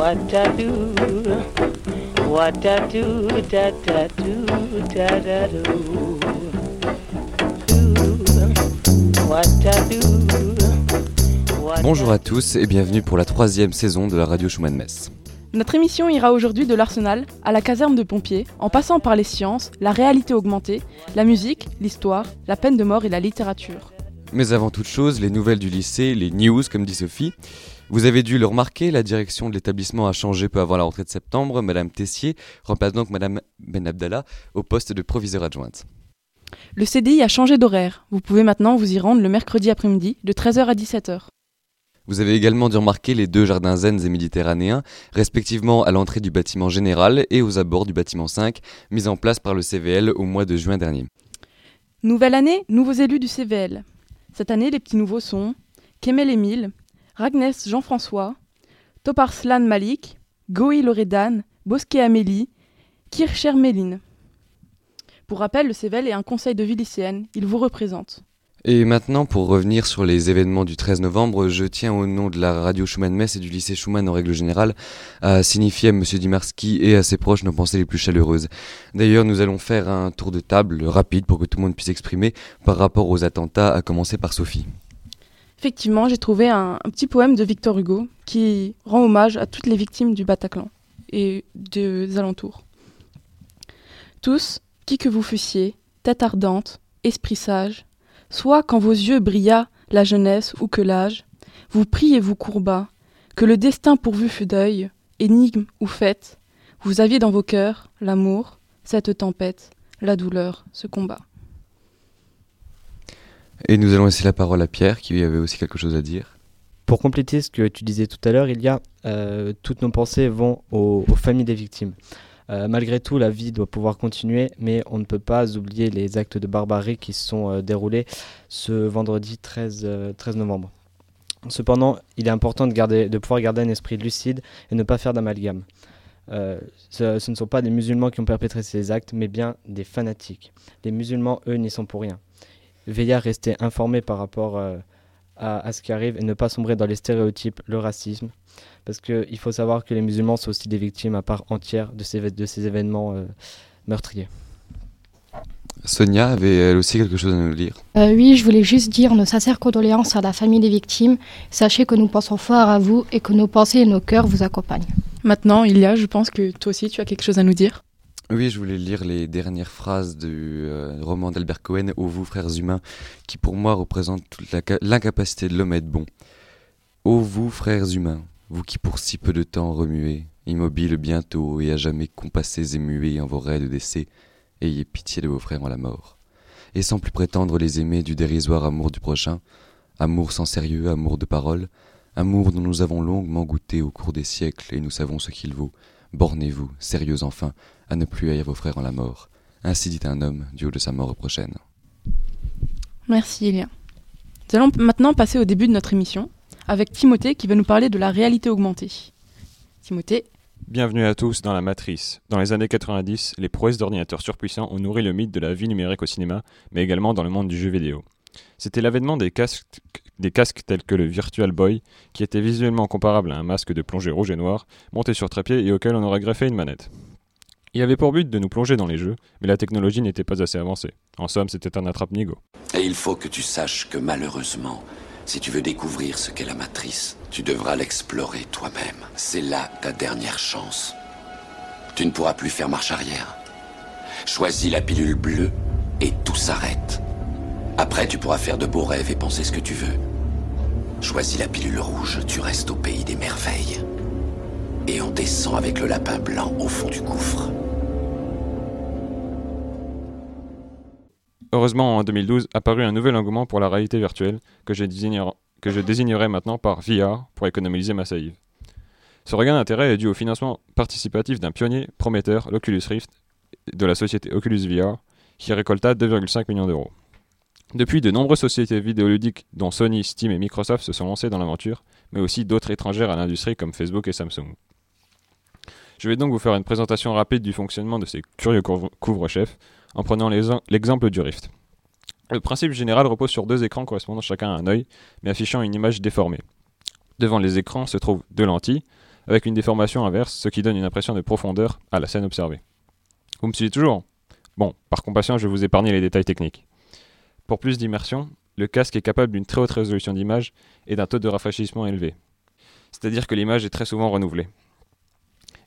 what I do, what I do, da da do, da da do. what I do. What Bonjour à tous et bienvenue pour la troisième saison de la radio Schumann Metz. Notre émission ira aujourd'hui de l'arsenal à la caserne de pompiers, en passant par les sciences, la réalité augmentée, la musique, l'histoire, la peine de mort et la littérature. Mais avant toute chose, les nouvelles du lycée, les news comme dit Sophie. Vous avez dû le remarquer, la direction de l'établissement a changé peu avant la rentrée de septembre. Madame Tessier remplace donc Madame Ben Abdallah au poste de proviseur adjointe. Le CDI a changé d'horaire. Vous pouvez maintenant vous y rendre le mercredi après-midi de 13h à 17h. Vous avez également dû remarquer les deux jardins zen et méditerranéens, respectivement à l'entrée du bâtiment général et aux abords du bâtiment 5, mis en place par le CVL au mois de juin dernier. Nouvelle année, nouveaux élus du CVL. Cette année, les petits nouveaux sont Kemel Emile, Ragnes Jean-François, Toparslan Malik, Goï Loredan, Bosquet Amélie, Kircher Méline. Pour rappel, le CVL est un conseil de vie lycéenne, il vous représente. Et maintenant, pour revenir sur les événements du 13 novembre, je tiens au nom de la radio Schumann-Metz et du lycée Schumann en règle générale à signifier à M. Dimarski et à ses proches nos pensées les plus chaleureuses. D'ailleurs, nous allons faire un tour de table rapide pour que tout le monde puisse s'exprimer par rapport aux attentats, à commencer par Sophie. Effectivement, j'ai trouvé un, petit poème de Victor Hugo qui rend hommage à toutes les victimes du Bataclan et des alentours. Tous, qui que vous fussiez, tête ardente, esprit sage, soit quand vos yeux brilla la jeunesse ou que l'âge, vous priez vous courba, que le destin pourvu fût deuil, énigme ou fête, vous aviez dans vos cœurs l'amour, cette tempête, la douleur, ce combat. Et nous allons laisser la parole à Pierre, qui avait aussi quelque chose à dire. Pour compléter ce que tu disais tout à l'heure, il y a euh, toutes nos pensées vont aux, familles des victimes. Euh, malgré tout, la vie doit pouvoir continuer, mais on ne peut pas oublier les actes de barbarie qui se sont euh, déroulés ce vendredi 13, euh, 13, novembre. Cependant, il est important de, garder, de pouvoir garder un esprit lucide et ne pas faire d'amalgame. Ce, ce, ne sont pas des musulmans qui ont perpétré ces actes, mais bien des fanatiques. Les musulmans, eux, n'y sont pour rien. Veillez à rester informé par rapport à, à ce qui arrive et ne pas sombrer dans les stéréotypes, le racisme, parce qu'il faut savoir que les musulmans sont aussi des victimes à part entière de ces, de ces événements euh, meurtriers. Sonia avait elle aussi quelque chose à nous dire? Euh, oui, je voulais juste dire nos sincères condoléances à la famille des victimes. Sachez que nous pensons fort à vous et que nos pensées et nos cœurs vous accompagnent. Maintenant, Ilia, je pense que toi aussi tu as quelque chose à nous dire? Oui, je voulais lire les dernières phrases du euh, roman d'Albert Cohen, Ô vous, frères humains, qui pour moi représente toute l'incapacité de l'homme à être bon. Ô vous, frères humains, vous qui pour si peu de temps remuez, immobiles bientôt et à jamais compassés et muets en vos raids de décès, ayez pitié de vos frères en la mort. Et sans plus prétendre les aimer du dérisoire amour du prochain, amour sans sérieux, amour de parole, amour dont nous avons longuement goûté au cours des siècles et nous savons ce qu'il vaut, bornez-vous, sérieux enfin, à ne plus haïr vos frères en la mort. Ainsi dit un homme du haut de sa mort prochaine. Merci Elia. Nous allons maintenant passer au début de notre émission avec Timothée qui va nous parler de la réalité augmentée. Timothée. Bienvenue à tous dans la Matrice. Dans les années 90, les prouesses d'ordinateurs surpuissants ont nourri le mythe de la vie numérique au cinéma, mais également dans le monde du jeu vidéo. C'était l'avènement des casques, tels que le Virtual Boy, qui était visuellement comparable à un masque de plongée rouge et noir, monté sur trépied et auquel on aurait greffé une manette. Il avait pour but de nous plonger dans les jeux, mais la technologie n'était pas assez avancée. En somme, c'était un attrape-nigo. Et il faut que tu saches que malheureusement, si tu veux découvrir ce qu'est la matrice, tu devras l'explorer toi-même. C'est là ta dernière chance. Tu ne pourras plus faire marche arrière. Choisis la pilule bleue et tout s'arrête. Après, tu pourras faire de beaux rêves et penser ce que tu veux. Choisis la pilule rouge, tu restes au pays des merveilles. Et on descend avec le lapin blanc au fond du gouffre. Heureusement, en 2012, apparut un nouvel engouement pour la réalité virtuelle que je, désignerai maintenant par VR pour économiser ma salive. Ce regain d'intérêt est dû au financement participatif d'un pionnier prometteur, l'Oculus Rift, de la société Oculus VR, qui récolta 2,5 millions d'euros. Depuis, de nombreuses sociétés vidéoludiques, dont Sony, Steam et Microsoft, se sont lancées dans l'aventure, mais aussi d'autres étrangères à l'industrie comme Facebook et Samsung. Je vais donc vous faire une présentation rapide du fonctionnement de ces curieux couvre-chefs, en prenant l'exemple du Rift. Le principe général repose sur deux écrans correspondant chacun à un œil, mais affichant une image déformée. Devant les écrans se trouvent deux lentilles, avec une déformation inverse, ce qui donne une impression de profondeur à la scène observée. Vous me suivez toujours? Bon, par compassion, je vous épargner les détails techniques. Pour plus d'immersion, le casque est capable d'une très haute résolution d'image et d'un taux de rafraîchissement élevé. C'est-à-dire que l'image est très souvent renouvelée.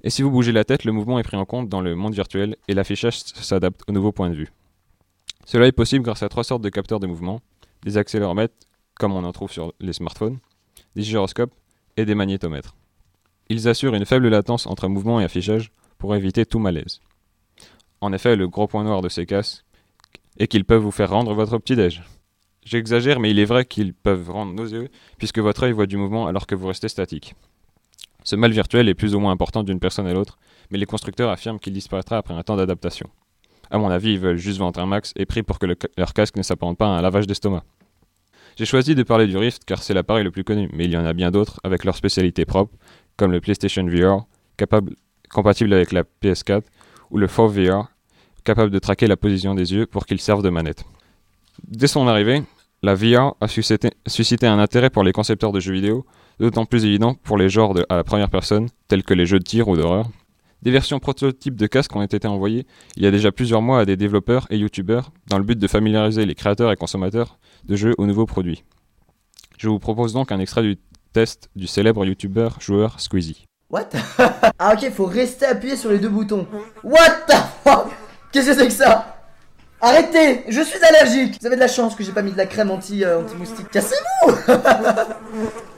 Et si vous bougez la tête, le mouvement est pris en compte dans le monde virtuel et l'affichage s'adapte au nouveau point de vue. Cela est possible grâce à trois sortes de capteurs de mouvement, des accéléromètres, comme on en trouve sur les smartphones, des gyroscopes et des magnétomètres. Ils assurent une faible latence entre mouvement et affichage pour éviter tout malaise. En effet, le gros point noir de ces casques est qu'ils peuvent vous faire rendre votre petit-déj. J'exagère, mais il est vrai qu'ils peuvent rendre nauséeux puisque votre œil voit du mouvement alors que vous restez statique. Ce mal virtuel est plus ou moins important d'une personne à l'autre, mais les constructeurs affirment qu'il disparaîtra après un temps d'adaptation. À mon avis, ils veulent juste vendre un max et prix pour que le- leur casque ne s'apparente pas à un lavage d'estomac. J'ai choisi de parler du Rift car c'est l'appareil le plus connu, mais il y en a bien d'autres avec leurs spécialités propres, comme le PlayStation VR, compatible avec la PS4, ou le 4VR, capable de traquer la position des yeux pour qu'ils servent de manette. Dès son arrivée, la VR a suscité, un intérêt pour les concepteurs de jeux vidéo, d'autant plus évident pour les genres à la première personne, tels que les jeux de tir ou d'horreur. Des versions prototypes de casques ont été envoyées il y a déjà plusieurs mois à des développeurs et youtubeurs dans le but de familiariser les créateurs et consommateurs de jeux aux nouveaux produits. Je vous propose donc un extrait du test du célèbre youtubeur joueur Squeezie. What? Ah ok, faut rester appuyé sur les deux boutons. What the fuck? Qu'est-ce que c'est que ça Arrêtez Je suis allergique. Vous avez de la chance que j'ai pas mis de la crème euh, anti-moustique. Cassez-vous.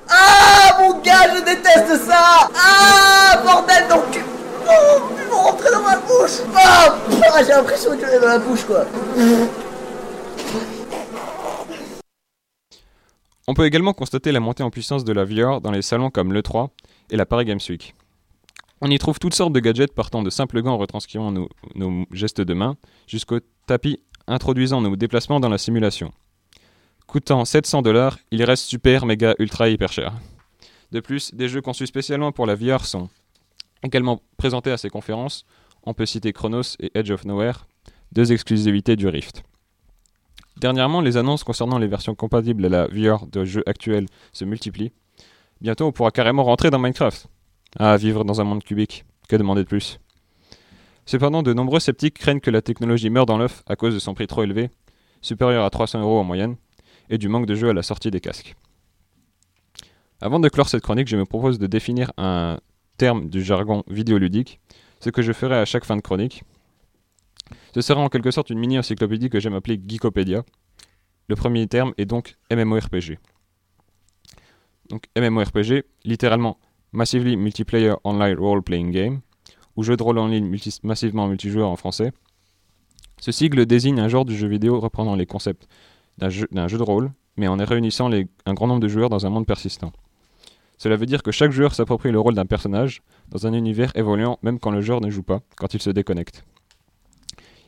Ah mon gars, je déteste ça. Ah Bordel donc Oh Ils vont rentrer dans ma bouche. Ah, J'ai l'impression que est dans la bouche quoi. On peut également constater la montée en puissance de la VR dans les salons comme l'E3 et la Paris Games Week. On y trouve toutes sortes de gadgets partant de simples gants retranscrivant nos, gestes de main jusqu'au tapis introduisant nos déplacements dans la simulation. Coûtant 700 dollars, il reste super, méga, ultra, hyper cher. De plus, des jeux conçus spécialement pour la VR sont également présentés à ces conférences. On peut citer Chronos et Edge of Nowhere, deux exclusivités du Rift. Dernièrement, les annonces concernant les versions compatibles à la VR de jeux actuels se multiplient. Bientôt, on pourra carrément rentrer dans Minecraft. Ah, vivre dans un monde cubique, que demander de plus? Cependant, de nombreux sceptiques craignent que la technologie meure dans l'œuf à cause de son prix trop élevé, supérieur à 300 euros en moyenne, et du manque de jeux à la sortie des casques. Avant de clore cette chronique, je me propose de définir un terme du jargon vidéoludique, ce que je ferai à chaque fin de chronique. Ce sera en quelque sorte une mini-encyclopédie que j'aime appeler Geekopédia. Le premier terme est donc MMORPG. Donc MMORPG, littéralement Massively Multiplayer Online Role Playing Game, ou jeu de rôle en ligne massivement multijoueur en français. Ce sigle désigne un genre de jeu vidéo reprenant les concepts d'un jeu, de rôle, mais en réunissant un grand nombre de joueurs dans un monde persistant. Cela veut dire que chaque joueur s'approprie le rôle d'un personnage dans un univers évoluant même quand le joueur ne joue pas, quand il se déconnecte.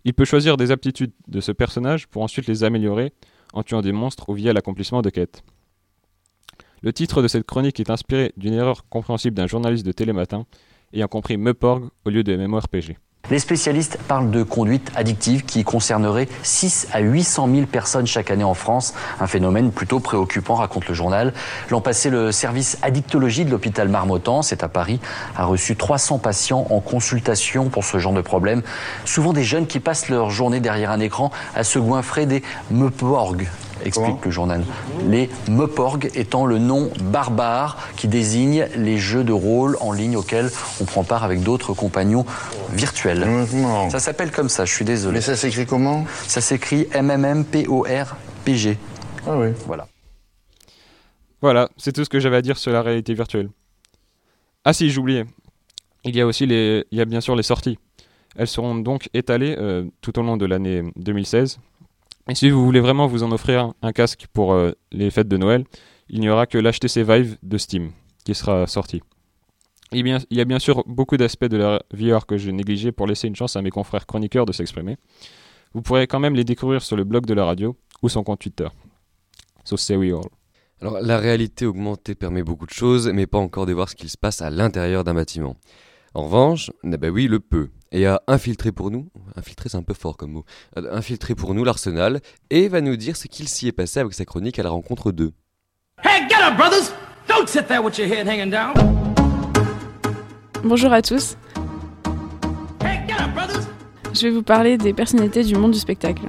Il peut choisir des aptitudes de ce personnage pour ensuite les améliorer en tuant des monstres ou via l'accomplissement de quêtes. Le titre de cette chronique est inspiré d'une erreur compréhensible d'un journaliste de Télématin ayant compris Meuporg au lieu de MMORPG. Les spécialistes parlent de conduite addictive qui concernerait 6 à 800 000 personnes chaque année en France. Un phénomène plutôt préoccupant, raconte le journal. L'an passé, le service addictologie de l'hôpital Marmottan, c'est à Paris, a reçu 300 patients en consultation pour ce genre de problème. Souvent des jeunes qui passent leur journée derrière un écran à se goinfrer des meuporgs, explique le journal. Les meuporgs étant le nom barbare qui désigne les jeux de rôle en ligne auxquels on prend part avec d'autres compagnons virtuels. Ça s'appelle comme ça, je suis désolé. Mais ça s'écrit comment? Ça s'écrit MMMPORPG. Ah oui. Voilà. Voilà, c'est tout ce que j'avais à dire sur la réalité virtuelle. Ah si, j'oubliais. Il y a aussi les, il y a bien sûr les sorties. Elles seront donc étalées euh, tout au long de l'année 2016. Et si vous voulez vraiment vous en offrir un, casque pour euh, les fêtes de Noël, il n'y aura que l'HTC Vive de Steam qui sera sorti. Bien, il y a bien sûr beaucoup d'aspects de la VR que je négligeais pour laisser une chance à mes confrères chroniqueurs de s'exprimer. Vous pourrez quand même les découvrir sur le blog de la radio ou son compte Twitter. So say we all. Alors, la réalité augmentée permet beaucoup de choses, mais pas encore de voir ce qu'il se passe à l'intérieur d'un bâtiment. En revanche, eh ben oui, le peut. Et a infiltré pour nous, infiltré c'est un peu fort comme mot, a infiltré pour nous l'arsenal et va nous dire ce qu'il s'y est passé avec sa chronique à la rencontre d'eux. Hey, get up, brothers! Don't sit there with your head hanging down. Bonjour à tous. Je vais vous parler des personnalités du monde du spectacle.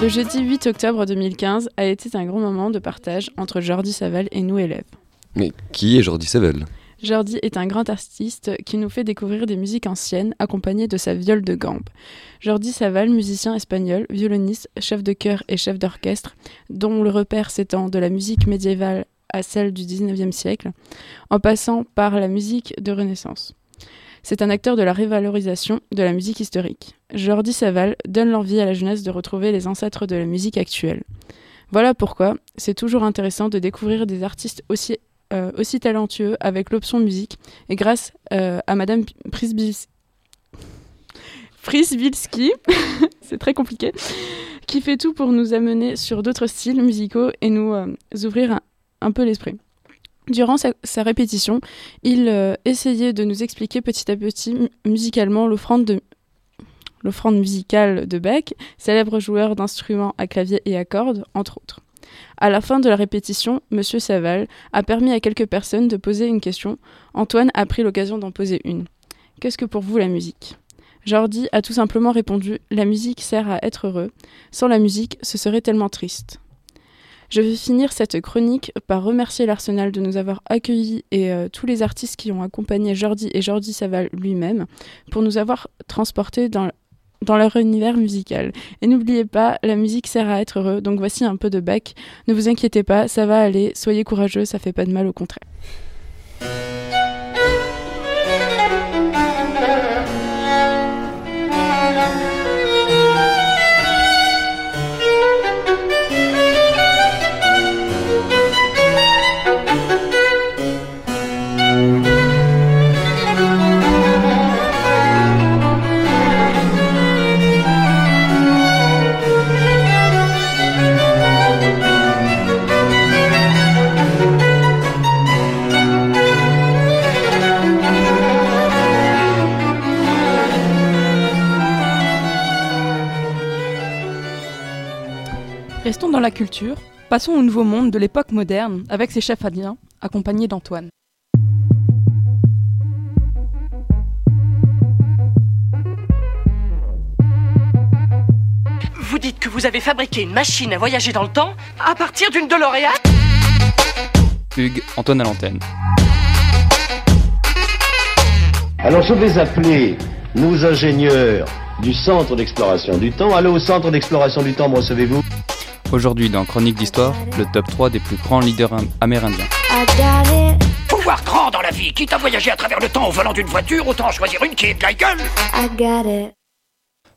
Le jeudi 8 octobre 2015 a été un grand moment de partage entre Jordi Saval et nous élèves. Mais qui est Jordi Saval Jordi est un grand artiste qui nous fait découvrir des musiques anciennes accompagnées de sa viole de gambe. Jordi Saval, musicien espagnol, violoniste, chef de chœur et chef d'orchestre, dont le repère s'étend de la musique médiévale à celle du 19e siècle, en passant par la musique de Renaissance. C'est un acteur de la révalorisation de la musique historique. Jordi Saval donne l'envie à la jeunesse de retrouver les ancêtres de la musique actuelle. Voilà pourquoi c'est toujours intéressant de découvrir des artistes aussi euh, aussi talentueux avec l'option musique et grâce euh, à Madame Prisbilski, c'est très compliqué, qui fait tout pour nous amener sur d'autres styles musicaux et nous euh, ouvrir un, peu l'esprit. Durant sa, répétition, il essayait de nous expliquer petit à petit mu- musicalement l'offrande de l'offrande musicale de Bach, célèbre joueur d'instruments à clavier et à cordes, entre autres. À la fin de la répétition, Monsieur Saval a permis à quelques personnes de poser une question. Antoine a pris l'occasion d'en poser une. Qu'est-ce que pour vous la musique? Jordi a tout simplement répondu La musique sert à être heureux. Sans la musique, ce serait tellement triste. Je vais finir cette chronique par remercier l'Arsenal de nous avoir accueillis et euh, tous les artistes qui ont accompagné Jordi et Jordi Saval lui-même pour nous avoir transportés dans, dans leur univers musical. Et n'oubliez pas, la musique sert à être heureux, donc voici un peu de bac. Ne vous inquiétez pas, ça va aller, soyez courageux, ça fait pas de mal, au contraire. Culture, passons au nouveau monde de l'époque moderne avec ses chefs indiens, accompagnés d'Antoine. Vous dites que vous avez fabriqué une machine à voyager dans le temps à partir d'une DeLorean Hugues, Antoine à l'antenne. Alors je vais appeler nos ingénieurs du centre d'exploration du temps. Allô au centre d'exploration du temps, me recevez-vous? Aujourd'hui dans Chronique d'Histoire, le top 3 des plus grands leaders am- amérindiens. Faut voir grand dans la vie. Quitte à voyager à travers le temps au volant d'une voiture, autant choisir une qui est de la gueule.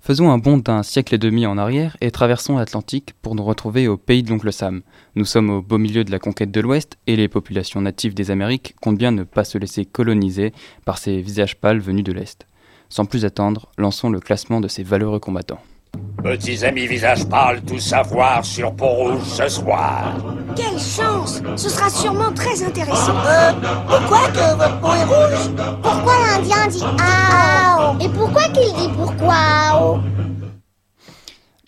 Faisons un bond d'un siècle et demi en arrière et traversons l'Atlantique pour nous retrouver au pays de l'oncle Sam. Nous sommes au beau milieu de la conquête de l'Ouest et les populations natives des Amériques comptent bien ne pas se laisser coloniser par ces visages pâles venus de l'Est. Sans plus attendre, lançons le classement de ces valeureux combattants. Petits amis visage pâle, tout savoir sur Pont-Rouge ce soir. Quelle chance Ce sera sûrement très intéressant. Euh, pourquoi que votre peau est rouge? Pourquoi l'Indien dit Ah Et pourquoi qu'il dit pourquoi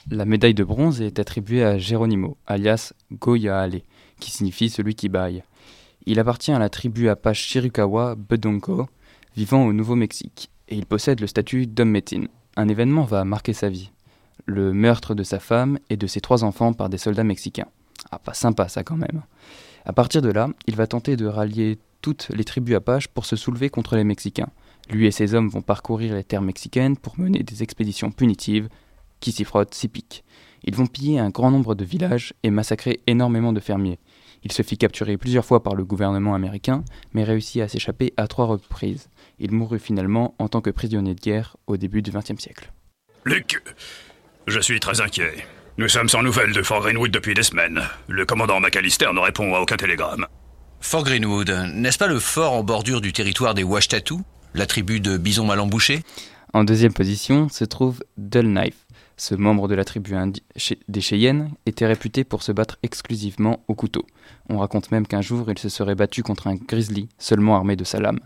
La médaille de bronze est attribuée à Geronimo, alias Goyaale, qui signifie celui qui baille. Il appartient à la tribu Apache Chiricahua Bedonko, vivant au Nouveau-Mexique, et il possède le statut d'homme médecine. Un événement va marquer sa vie. Le meurtre de sa femme et de ses trois enfants par des soldats mexicains. Ah, pas sympa ça quand même. À partir de là, il va tenter de rallier toutes les tribus Apaches pour se soulever contre les Mexicains. Lui et ses hommes vont parcourir les terres mexicaines pour mener des expéditions punitives qui s'y frottent, s'y piquent. Ils vont piller un grand nombre de villages et massacrer énormément de fermiers. Il se fit capturer plusieurs fois par le gouvernement américain, mais réussit à s'échapper à trois reprises. Il mourut finalement en tant que prisonnier de guerre au début du XXe siècle. Luc, je suis très inquiet. Nous sommes sans nouvelles de Fort Greenwood depuis des semaines. Le commandant McAllister ne répond à aucun télégramme. Fort Greenwood, n'est-ce pas le fort en bordure du territoire des Washtatu, la tribu de Bison mal embouché En deuxième position se trouve Dull Knife. Ce membre de la tribu des Cheyennes était réputé pour se battre exclusivement au couteau. On raconte même qu'un jour il se serait battu contre un grizzly seulement armé de sa lame,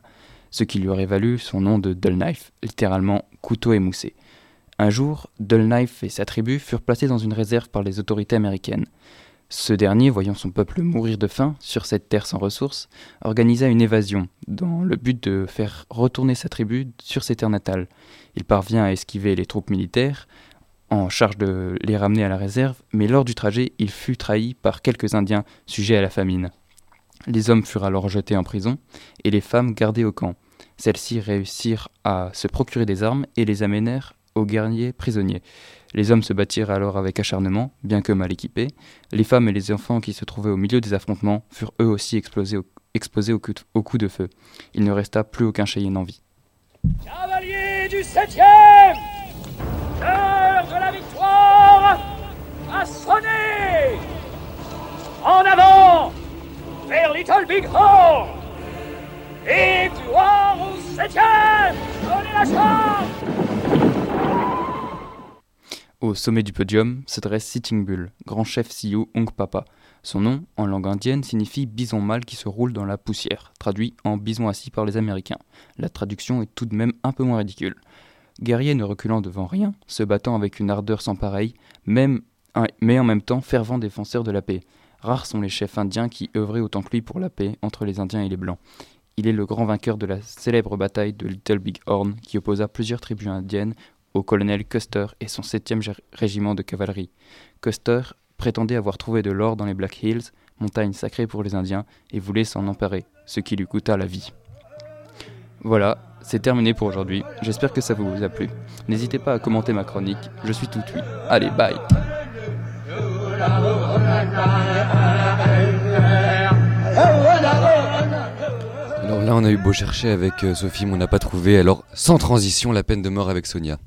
ce qui lui aurait valu son nom de Dull Knife, littéralement couteau émoussé. Un jour, Dull Knife et sa tribu furent placés dans une réserve par les autorités américaines. Ce dernier, voyant son peuple mourir de faim sur cette terre sans ressources, organisa une évasion dans le but de faire retourner sa tribu sur ses terres natales. Il parvient à esquiver les troupes militaires en charge de les ramener à la réserve, mais lors du trajet, il fut trahi par quelques Indiens sujets à la famine. Les hommes furent alors jetés en prison et les femmes gardées au camp. Celles-ci réussirent à se procurer des armes et les amenèrent aux guerriers prisonniers. Les hommes se battirent alors avec acharnement, bien que mal équipés. Les femmes et les enfants qui se trouvaient au milieu des affrontements furent eux aussi exposés au, coup de, au coup de feu. Il ne resta plus aucun Cheyenne en vie. Cavalier du 7ème L'heure de la victoire a sonné En avant Vers Little Big Horn Et au 7ème Donnez la chance Au sommet du podium se dresse Sitting Bull, grand chef Sioux Ong Papa. Son nom, en langue indienne, signifie bison mâle qui se roule dans la poussière, traduit en bison assis par les Américains. La traduction est tout de même un peu moins ridicule. Guerrier ne reculant devant rien, se battant avec une ardeur sans pareille, mais en même temps fervent défenseur de la paix. Rares sont les chefs indiens qui œuvraient autant que lui pour la paix entre les Indiens et les Blancs. Il est le grand vainqueur de la célèbre bataille de Little Big Horn qui opposa plusieurs tribus indiennes au colonel Custer et son 7e régiment de cavalerie. Custer prétendait avoir trouvé de l'or dans les Black Hills, montagne sacrée pour les Indiens, et voulait s'en emparer, ce qui lui coûta la vie. Voilà, c'est terminé pour aujourd'hui. J'espère que ça vous a plu. N'hésitez pas à commenter ma chronique, je suis tout oui. Allez, bye Alors là, on a eu beau chercher avec euh, Sophie, mais on n'a pas trouvé. Alors, sans transition, la peine de mort avec Sonia.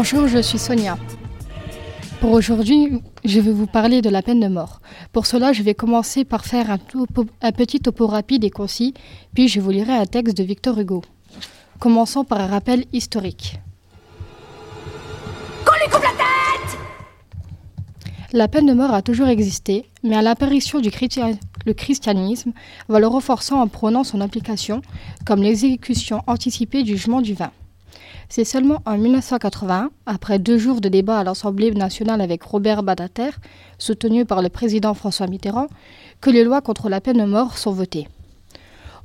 Bonjour, je suis Sonia. Pour aujourd'hui, je vais vous parler de la peine de mort. Pour cela, je vais commencer par faire un, topo, un, petit topo rapide et concis, puis je vous lirai un texte de Victor Hugo. Commençons par un rappel historique. Qu'on lui coupe la tête La peine de mort a toujours existé, mais à l'apparition du chrétien, le christianisme va le renforçant en prônant son application, comme l'exécution anticipée du jugement du vin. C'est seulement en 1981, après deux jours de débat à l'Assemblée nationale avec Robert Badinter, soutenu par le président François Mitterrand, que les lois contre la peine de mort sont votées.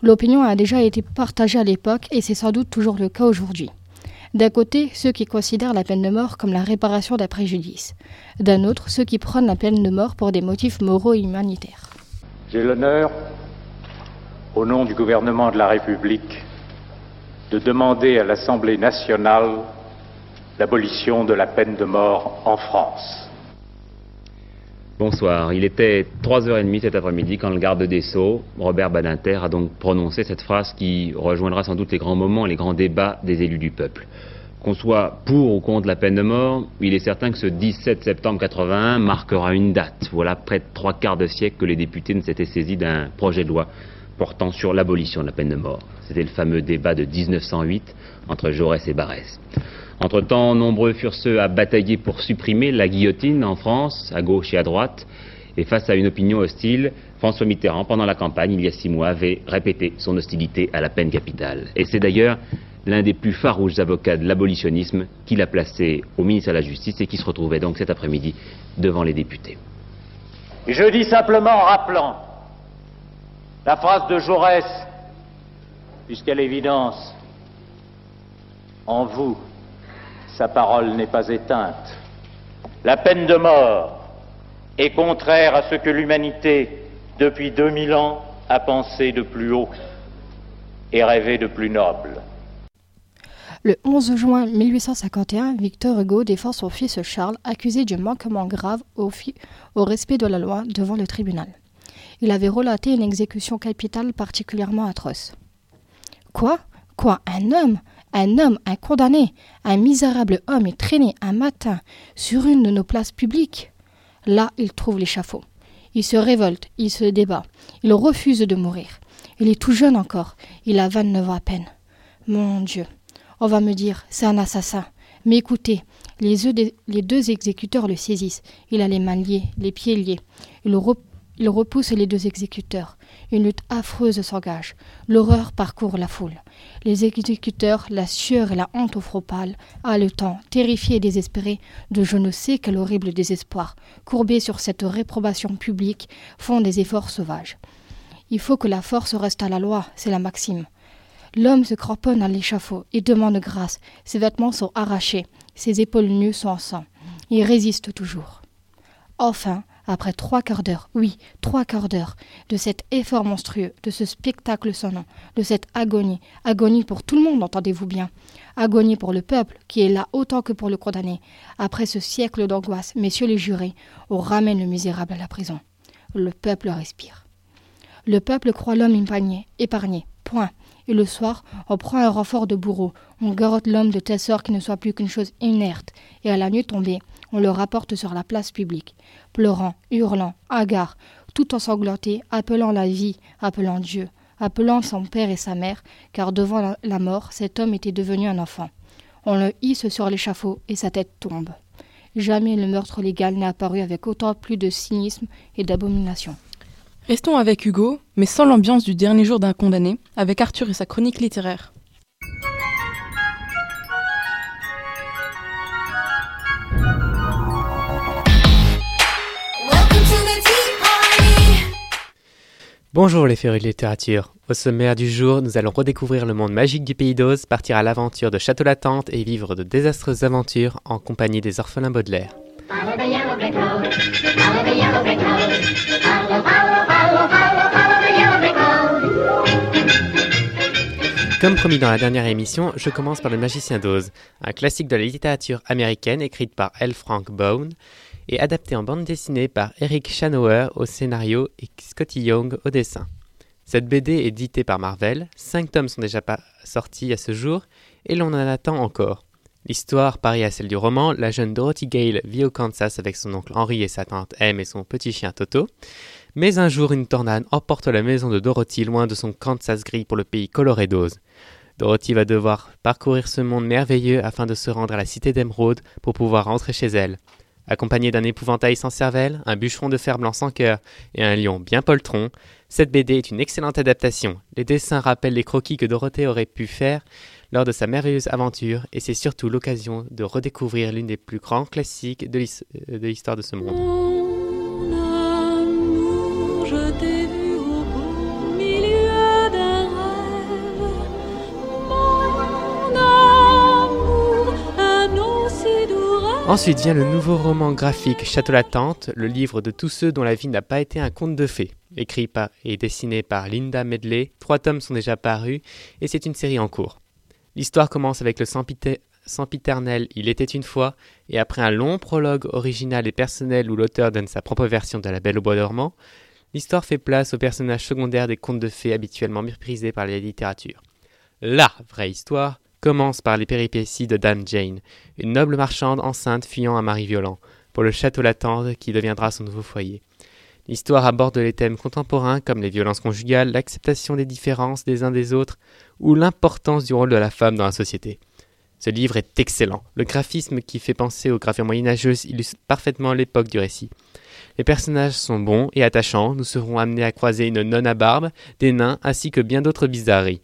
L'opinion a déjà été partagée à l'époque et c'est sans doute toujours le cas aujourd'hui. D'un côté, ceux qui considèrent la peine de mort comme la réparation d'un préjudice. D'un autre, ceux qui prennent la peine de mort pour des motifs moraux et humanitaires. J'ai l'honneur, au nom du gouvernement de la République, de demander à l'Assemblée nationale l'abolition de la peine de mort en France. Bonsoir. Il était 3h30 cet après-midi quand le garde des Sceaux, Robert Badinter, a donc prononcé cette phrase qui rejoindra sans doute les grands moments, les grands débats des élus du peuple. Qu'on soit pour ou contre la peine de mort, il est certain que ce 17 septembre 81 marquera une date. Voilà près de trois quarts de siècle que les députés ne s'étaient saisis d'un projet de loi portant sur l'abolition de la peine de mort. C'était le fameux débat de 1908 entre Jaurès et Barrès. Entre-temps, nombreux furent ceux à batailler pour supprimer la guillotine en France, à gauche et à droite. Et face à une opinion hostile, François Mitterrand, pendant la campagne, il y a six mois, avait répété son hostilité à la peine capitale. Et c'est d'ailleurs l'un des plus farouches avocats de l'abolitionnisme qu'il a placé au ministère de la Justice et qui se retrouvait donc cet après-midi devant les députés. Je dis simplement en rappelant la phrase de Jaurès, puisqu'à l'évidence, en vous, sa parole n'est pas éteinte. La peine de mort est contraire à ce que l'humanité, depuis 2000 ans, a pensé de plus haut et rêvé de plus noble. Le 11 juin 1851, Victor Hugo défend son fils Charles, accusé de manquement grave au, au respect de la loi devant le tribunal. Il avait relaté une exécution capitale particulièrement atroce. Quoi? Quoi? Un homme? Un homme, un condamné, un misérable homme est traîné un matin sur une de nos places publiques? Là, il trouve l'échafaud. Il se révolte, il se débat, il refuse de mourir. Il est tout jeune encore, il a 29 ans à peine. Mon Dieu, on va me dire, c'est un assassin. Mais écoutez, Les, deux exécuteurs le saisissent. Il a les mains liées, les pieds liés. Il, re- il repousse les deux exécuteurs. Une lutte affreuse s'engage. L'horreur parcourt la foule. Les exécuteurs, la sueur et la honte au front pâle, haletant, terrifiés et désespérés de je ne sais quel horrible désespoir, courbés sur cette réprobation publique, font des efforts sauvages. Il faut que la force reste à la loi, c'est la maxime. L'homme se cramponne à l'échafaud et demande grâce. Ses vêtements sont arrachés, ses épaules nues sont en sang. Il résiste toujours. Enfin, après trois quarts d'heure, oui, trois quarts d'heure, de cet effort monstrueux, de ce spectacle sonnant, de cette agonie, agonie pour tout le monde, entendez-vous bien, agonie pour le peuple, qui est là autant que pour le condamné, après ce siècle d'angoisse, messieurs les jurés, on ramène le misérable à la prison. Le peuple respire. Le peuple croit l'homme épargné, épargné, point. Et le soir, on prend un renfort de bourreau, on garotte l'homme de telle sorte qu'il ne soit plus qu'une chose inerte, et à la nuit tombée, on le rapporte sur la place publique, pleurant, hurlant, hagard, tout ensanglanté, appelant la vie, appelant Dieu, appelant son père et sa mère, car devant la, la mort, cet homme était devenu un enfant. On le hisse sur l'échafaud et sa tête tombe. Jamais le meurtre légal n'a apparu avec autant plus de cynisme et d'abomination. Restons avec Hugo, mais sans l'ambiance du dernier jour d'un condamné, avec Arthur et sa chronique littéraire. Bonjour les férus de littérature. Au sommaire du jour, nous allons redécouvrir le monde magique du pays d'Oz, partir à l'aventure de Château-Latente et vivre de désastreuses aventures en compagnie des orphelins Baudelaire. Comme promis dans la dernière émission, je commence par Le Magicien d'Oz, un classique de la littérature américaine écrite par L. Frank Baum et adapté en bande dessinée par Eric Shanower au scénario et Scotty Young au dessin. Cette BD est éditée par Marvel, 5 tomes sont déjà sortis à ce jour et l'on en attend encore. L'histoire parie à celle du roman, la jeune Dorothy Gale vit au Kansas avec son oncle Henry et sa tante M et son petit chien Toto. Mais un jour, une tornade emporte la maison de Dorothy loin de son Kansas gris pour le pays coloré d'Oz. Dorothy va devoir parcourir ce monde merveilleux afin de se rendre à la cité d'Emeraude pour pouvoir rentrer chez elle. Accompagnée d'un épouvantail sans cervelle, un bûcheron de fer blanc sans cœur et un lion bien poltron, cette BD est une excellente adaptation. Les dessins rappellent les croquis que Dorothée aurait pu faire lors de sa merveilleuse aventure et c'est surtout l'occasion de redécouvrir l'une des plus grands classiques de euh, de l'histoire de ce monde. Ensuite vient le nouveau roman graphique Château-Latente, le livre de tous ceux dont la vie n'a pas été un conte de fées. Écrit et dessiné par Linda Medley, trois tomes sont déjà parus et c'est une série en cours. L'histoire commence avec le sempiternel Il était une fois et après un long prologue original et personnel où l'auteur donne sa propre version de La Belle au bois dormant, l'histoire fait place aux personnages secondaires des contes de fées habituellement méprisés par la littérature. La vraie histoire commence par les péripéties de Dame Jane, une noble marchande enceinte fuyant un mari violent, pour le château Latende qui deviendra son nouveau foyer. L'histoire aborde les thèmes contemporains comme les violences conjugales, l'acceptation des différences des uns des autres ou l'importance du rôle de la femme dans la société. Ce livre est excellent. Le graphisme qui fait penser aux gravures moyenâgeuses illustre parfaitement l'époque du récit. Les personnages sont bons et attachants. Nous serons amenés à croiser une nonne à barbe, des nains ainsi que bien d'autres bizarreries.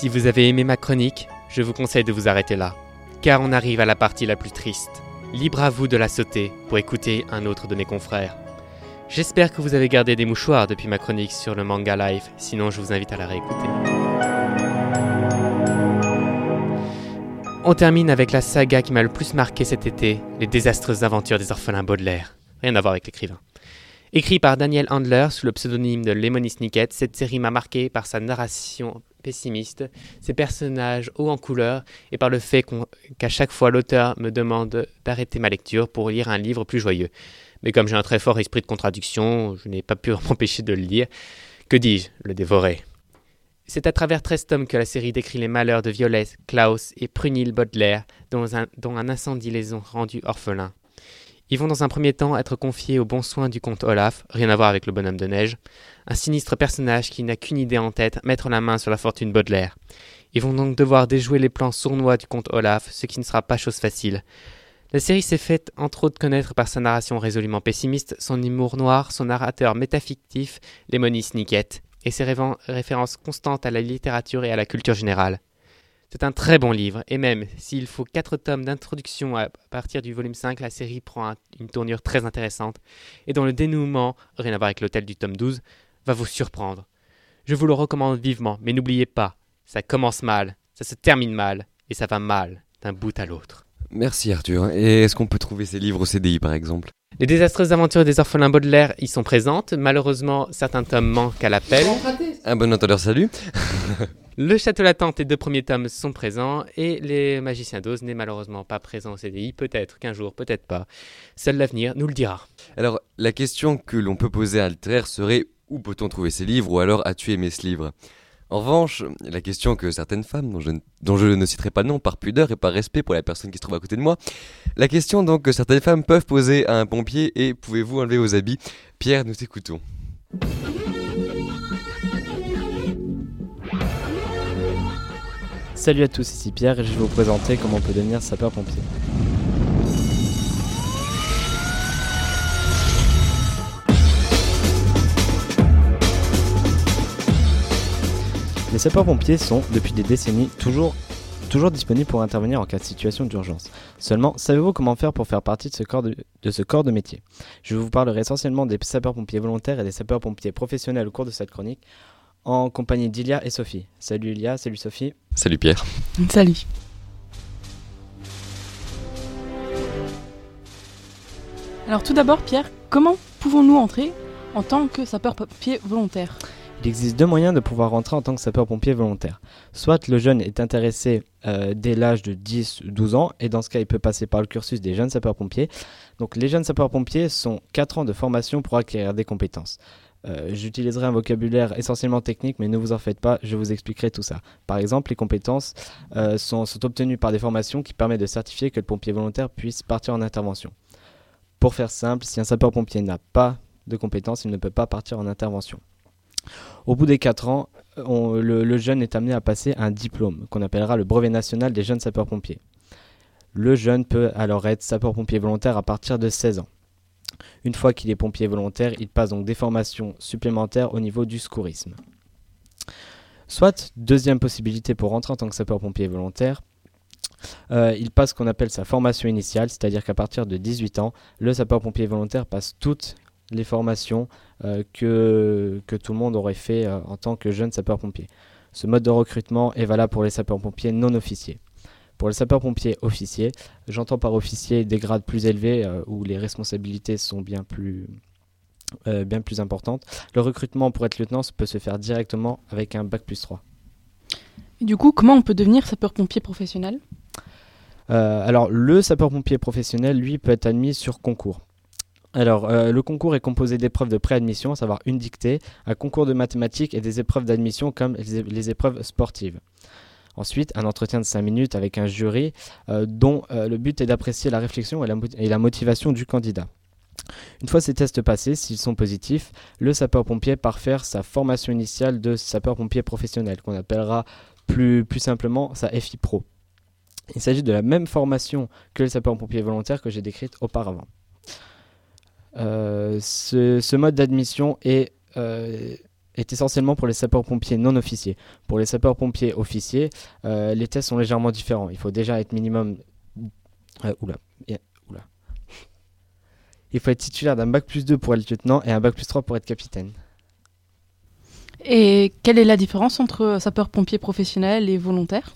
Si vous avez aimé ma chronique, je vous conseille de vous arrêter là, car on arrive à la partie la plus triste. Libre à vous de la sauter pour écouter un autre de mes confrères. J'espère que vous avez gardé des mouchoirs depuis ma chronique sur le manga live, sinon je vous invite à la réécouter. On termine avec la saga qui m'a le plus marqué cet été, les désastreuses aventures des orphelins Baudelaire. Rien à voir avec l'écrivain. Écrit par Daniel Handler sous le pseudonyme de Lemony Snicket, cette série m'a marqué par sa narration pessimiste, ses personnages hauts en couleur et par le fait qu'à chaque fois l'auteur me demande d'arrêter ma lecture pour lire un livre plus joyeux. Mais comme j'ai un très fort esprit de contradiction, je n'ai pas pu m'empêcher de le lire. Que dis-je Le dévorer. C'est à travers 13 tomes que la série décrit les malheurs de Violette, Klaus et Prunille Baudelaire, dont un, dont un incendie les ont rendus orphelins. Ils vont dans un premier temps être confiés aux bons soins du comte Olaf, rien à voir avec le bonhomme de neige, un sinistre personnage qui n'a qu'une idée en tête, mettre la main sur la fortune Baudelaire. Ils vont donc devoir déjouer les plans sournois du comte Olaf, ce qui ne sera pas chose facile. La série s'est faite entre autres connaître par sa narration résolument pessimiste, son humour noir, son narrateur métafictif, les sniquettes, et ses références constantes à la littérature et à la culture générale. C'est un très bon livre, et même s'il faut 4 tomes d'introduction à partir du volume 5, la série prend une tournure très intéressante, et dont le dénouement, rien à voir avec l'hôtel du tome 12, va vous surprendre. Je vous le recommande vivement, mais n'oubliez pas, ça commence mal, ça se termine mal, et ça va mal d'un bout à l'autre. Merci Arthur. Et est-ce qu'on peut trouver ces livres au CDI par exemple? Les désastreuses aventures des orphelins Baudelaire y sont présentes. Malheureusement, certains tomes manquent à l'appel. Un bon entendeur, salut Le Château Latente et deux premiers tomes sont présents et Les Magiciens d'Oz n'est malheureusement pas présent au CDI. Peut-être qu'un jour, peut-être pas. Seul l'avenir nous le dira. Alors, la question que l'on peut poser à Alter serait où peut-on trouver ces livres ou alors as-tu aimé ce livre? En revanche, la question que certaines femmes, dont je, ne citerai pas nom par pudeur et par respect pour la personne qui se trouve à côté de moi, la question donc que certaines femmes peuvent poser à un pompier est pouvez-vous enlever vos habits? Pierre, nous t'écoutons. Salut à tous, ici Pierre et je vais vous présenter comment on peut devenir sapeur-pompier. Les sapeurs-pompiers sont, depuis des décennies, toujours, disponibles pour intervenir en cas de situation d'urgence. Seulement, savez-vous comment faire pour faire partie de, ce corps de métier? Je vous parlerai essentiellement des sapeurs-pompiers volontaires et des sapeurs-pompiers professionnels au cours de cette chronique, en compagnie d'Ilia et Sophie. Salut Ilia, salut Sophie. Salut Pierre. Salut. Alors tout d'abord Pierre, comment pouvons-nous entrer en tant que sapeur-pompier volontaire? Il existe deux moyens de pouvoir rentrer en tant que sapeur-pompier volontaire. Soit le jeune est intéressé euh, dès l'âge de 10-12 ans, et dans ce cas, il peut passer par le cursus des jeunes sapeurs-pompiers. Donc les jeunes sapeurs-pompiers sont 4 ans de formation pour acquérir des compétences. Euh, j'utiliserai un vocabulaire essentiellement technique, mais ne vous en faites pas, je vous expliquerai tout ça. Par exemple, les compétences euh, sont, sont, obtenues par des formations qui permettent de certifier que le pompier volontaire puisse partir en intervention. Pour faire simple, si un sapeur-pompier n'a pas de compétences, il ne peut pas partir en intervention. Au bout des 4 ans, le, jeune est amené à passer un diplôme qu'on appellera le brevet national des jeunes sapeurs-pompiers. Le jeune peut alors être sapeur-pompier volontaire à partir de 16 ans. Une fois qu'il est pompier volontaire, il passe donc des formations supplémentaires au niveau du secourisme. Soit, deuxième possibilité pour rentrer en tant que sapeur-pompier volontaire, euh, il passe ce qu'on appelle sa formation initiale, c'est-à-dire qu'à partir de 18 ans, le sapeur-pompier volontaire passe toutes les formations euh, que, tout le monde aurait fait euh, en tant que jeune sapeur-pompier. Ce mode de recrutement est valable pour les sapeurs-pompiers non officiers. Pour les sapeurs-pompiers officiers, j'entends par officier des grades plus élevés euh, où les responsabilités sont bien plus, bien plus importantes. Le recrutement pour être lieutenant peut se faire directement avec un bac plus 3. Et du coup, comment on peut devenir sapeur-pompier professionnel? Alors, le sapeur-pompier professionnel, lui, peut être admis sur concours. Alors, euh, le concours est composé d'épreuves de préadmission, à savoir une dictée, un concours de mathématiques et des épreuves d'admission comme les, épreuves sportives. Ensuite, un entretien de 5 minutes avec un jury euh, dont euh, le but est d'apprécier la réflexion et la, motivation du candidat. Une fois ces tests passés, s'ils sont positifs, le sapeur-pompier part faire sa formation initiale de sapeur-pompier professionnel, qu'on appellera plus, simplement sa FI Pro. Il s'agit de la même formation que le sapeur-pompier volontaire que j'ai décrite auparavant. Euh, ce, mode d'admission est, est essentiellement pour les sapeurs-pompiers non officiers. Pour les sapeurs-pompiers officiers, euh, les tests sont légèrement différents. Il faut déjà être minimum... oula, oula. Il faut être titulaire d'un bac plus 2 pour être lieutenant et un bac plus 3 pour être capitaine. Et quelle est la différence entre sapeur-pompier professionnel et volontaire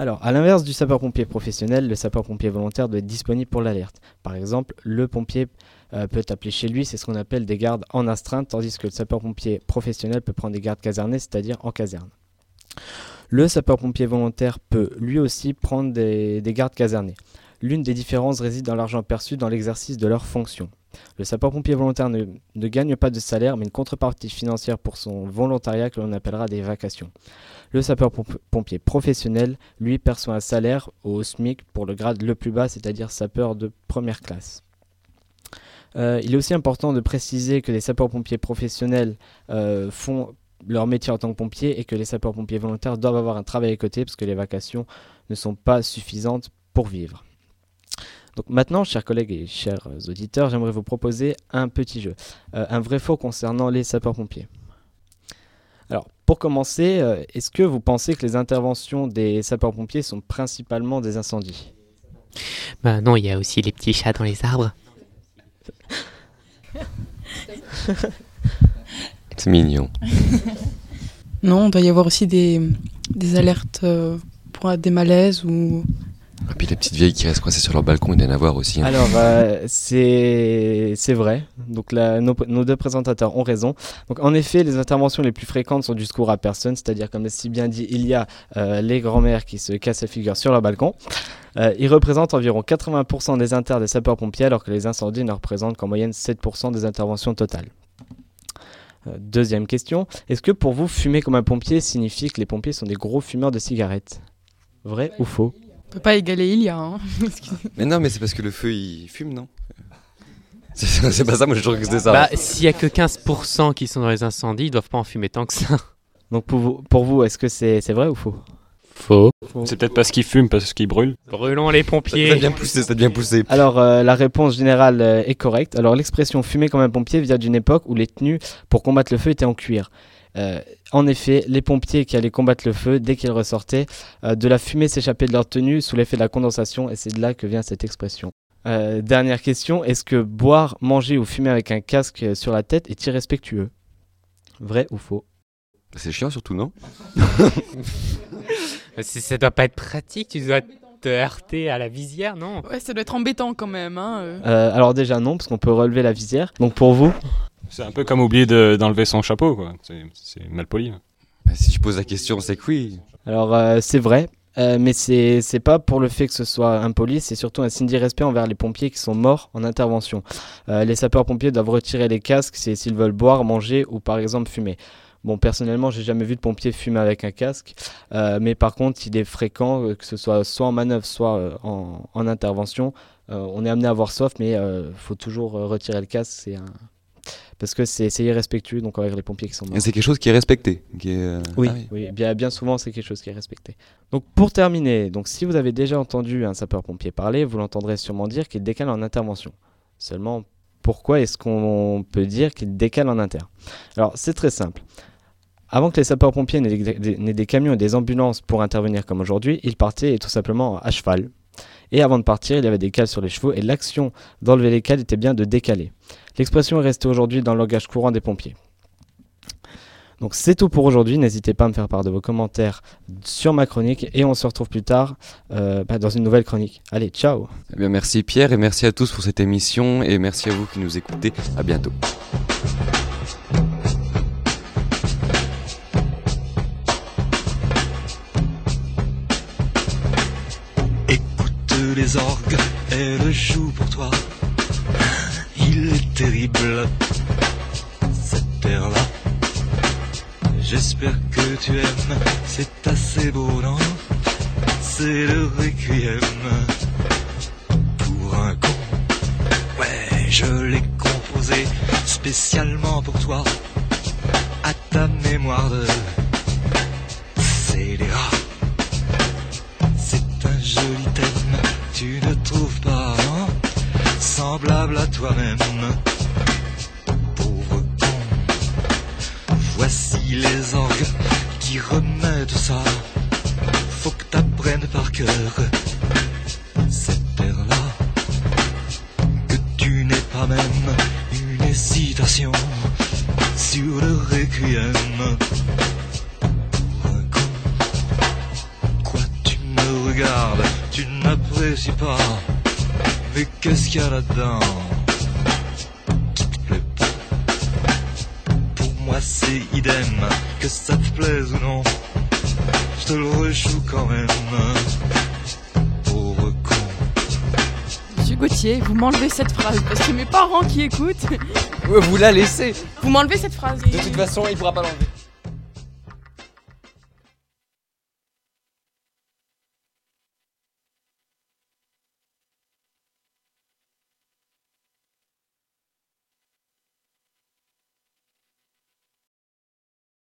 alors, à l'inverse du sapeur-pompier professionnel, le sapeur-pompier volontaire doit être disponible pour l'alerte. Par exemple, le pompier euh, peut appeler chez lui, c'est ce qu'on appelle des gardes en astreinte, tandis que le sapeur-pompier professionnel peut prendre des gardes casernés, c'est-à-dire en caserne. Le sapeur-pompier volontaire peut lui aussi prendre des, gardes casernés. L'une des différences réside dans l'argent perçu dans l'exercice de leurs fonctions. Le sapeur-pompier volontaire ne, ne, gagne pas de salaire, mais une contrepartie financière pour son volontariat que l'on appellera des vacations. Le sapeur-pompier professionnel, lui, perçoit un salaire au SMIC pour le grade le plus bas, c'est-à-dire sapeur de première classe. Euh, il est aussi important de préciser que les sapeurs-pompiers professionnels euh, font leur métier en tant que pompiers et que les sapeurs-pompiers volontaires doivent avoir un travail à côté parce que les vacations ne sont pas suffisantes pour vivre. Donc maintenant, chers collègues et chers auditeurs, j'aimerais vous proposer un petit jeu, euh, un vrai faux concernant les sapeurs-pompiers. Alors, pour commencer, est-ce que vous pensez que les interventions des sapeurs-pompiers sont principalement des incendies? Bah non, il y a aussi les petits chats dans les arbres. C'est mignon. Non, il doit y avoir aussi des, des alertes euh, pour des malaises ou. Et puis les petites vieilles qui restent coincées sur leur balcon, il y en avoir aussi. hein. Alors, euh, c'est vrai. Donc, nos, nos deux présentateurs ont raison. Donc, en effet, les interventions les plus fréquentes sont du secours à personne, c'est-à-dire, comme si bien dit, il y a euh, les grands-mères qui se cassent la figure sur leur balcon. Euh, ils représentent environ 80% des inters des sapeurs-pompiers, alors que les incendies ne représentent qu'en moyenne 7% des interventions totales. Euh, Deuxième question. Est-ce que pour vous, fumer comme un pompier signifie que les pompiers sont des gros fumeurs de cigarettes? Vrai ou faux? On peut pas égaler Ilia. Hein. Mais non, mais c'est parce que le feu il fume, non? C'est pas ça, moi j'ai toujours cru que c'était ça. Bah, s'il y a que 15% qui sont dans les incendies, ils doivent pas en fumer tant que ça. Donc, pour vous, pour vous est-ce que c'est c'est vrai ou faux Faux. C'est peut-être parce qu'ils fument, parce qu'ils brûlent. Brûlons les pompiers. Ça devient poussé, ça devient poussé. Alors, euh, la réponse générale euh, est correcte. Alors, l'expression fumer comme un pompier vient d'une époque où les tenues pour combattre le feu étaient en cuir. Euh, en effet, les pompiers qui allaient combattre le feu, dès qu'ils ressortaient, euh, de la fumée s'échappait de leur tenue sous l'effet de la condensation, et c'est de là que vient cette expression. Euh, dernière question, est-ce que boire, manger ou fumer avec un casque sur la tête est irrespectueux? Vrai ou faux? C'est chiant surtout, non? Si ça doit pas être pratique, tu dois te heurter à la visière, non? Ouais, ça doit être embêtant quand même. Hein. euh. Euh, Alors déjà non, parce qu'on peut relever la visière. Donc pour vous? C'est un peu comme oublier de- d'enlever son chapeau, quoi. C'est- mal poli. Bah, Si tu poses la question, c'est que oui. Alors euh, c'est vrai, euh, mais c'est c'est pas pour le fait que ce soit impoli, c'est surtout un signe d'irrespect envers les pompiers qui sont morts en intervention. Euh, les sapeurs-pompiers doivent retirer les casques c'est s'ils veulent boire, manger ou par exemple fumer. Bon, personnellement, j'ai jamais vu de pompier fumer avec un casque, euh, mais par contre, il est fréquent euh, que ce soit soit en manœuvre, soit euh, en, en intervention. On est amené à avoir soif, mais il faut toujours retirer le casque, c'est un parce que c'est irrespectueux donc envers les pompiers qui sont morts. Et c'est quelque chose qui est respecté. Qui est, Oui, ah oui. bien, bien souvent c'est quelque chose qui est respecté. Donc pour terminer, donc si vous avez déjà entendu un sapeur-pompier parler, vous l'entendrez sûrement dire qu'il décale en intervention. Seulement, pourquoi est-ce qu'on peut dire qu'il décale en inter? Alors c'est très simple. Avant que les sapeurs-pompiers n'aient des, camions et des ambulances pour intervenir comme aujourd'hui, ils partaient tout simplement à cheval. Et avant de partir, il y avait des cales sur les chevaux et l'action d'enlever les cales était bien de décaler. L'expression est restée aujourd'hui dans le langage courant des pompiers. Donc c'est tout pour aujourd'hui. N'hésitez pas à me faire part de vos commentaires sur ma chronique et on se retrouve plus tard euh, bah, dans une nouvelle chronique. Allez, ciao Eh bien, merci Pierre et merci à tous pour cette émission et merci à vous qui nous écoutez. À bientôt. Les orgues, elles jouent pour toi. Il est terrible, cette terre-là. J'espère que tu aimes, c'est assez beau, non? C'est le requiem pour un con. Ouais, je l'ai composé spécialement pour toi, à ta mémoire de scélérat. C'est un joli thème, tu ne trouves pas, non Semblable à toi-même. Pauvre con. Voici les orgues qui remettent ça. Faut que t'apprennes par cœur qu'est-ce qu'il y a là-dedans qui te plaît pas Pour moi c'est idem, que ça te plaise ou non. Je te le rejoue quand même. Pauvre con. Monsieur Gauthier, vous m'enlevez cette phrase parce que mes parents qui écoutent. vous la laissez Vous m'enlevez cette phrase. De toute façon, il pourra pas l'enlever.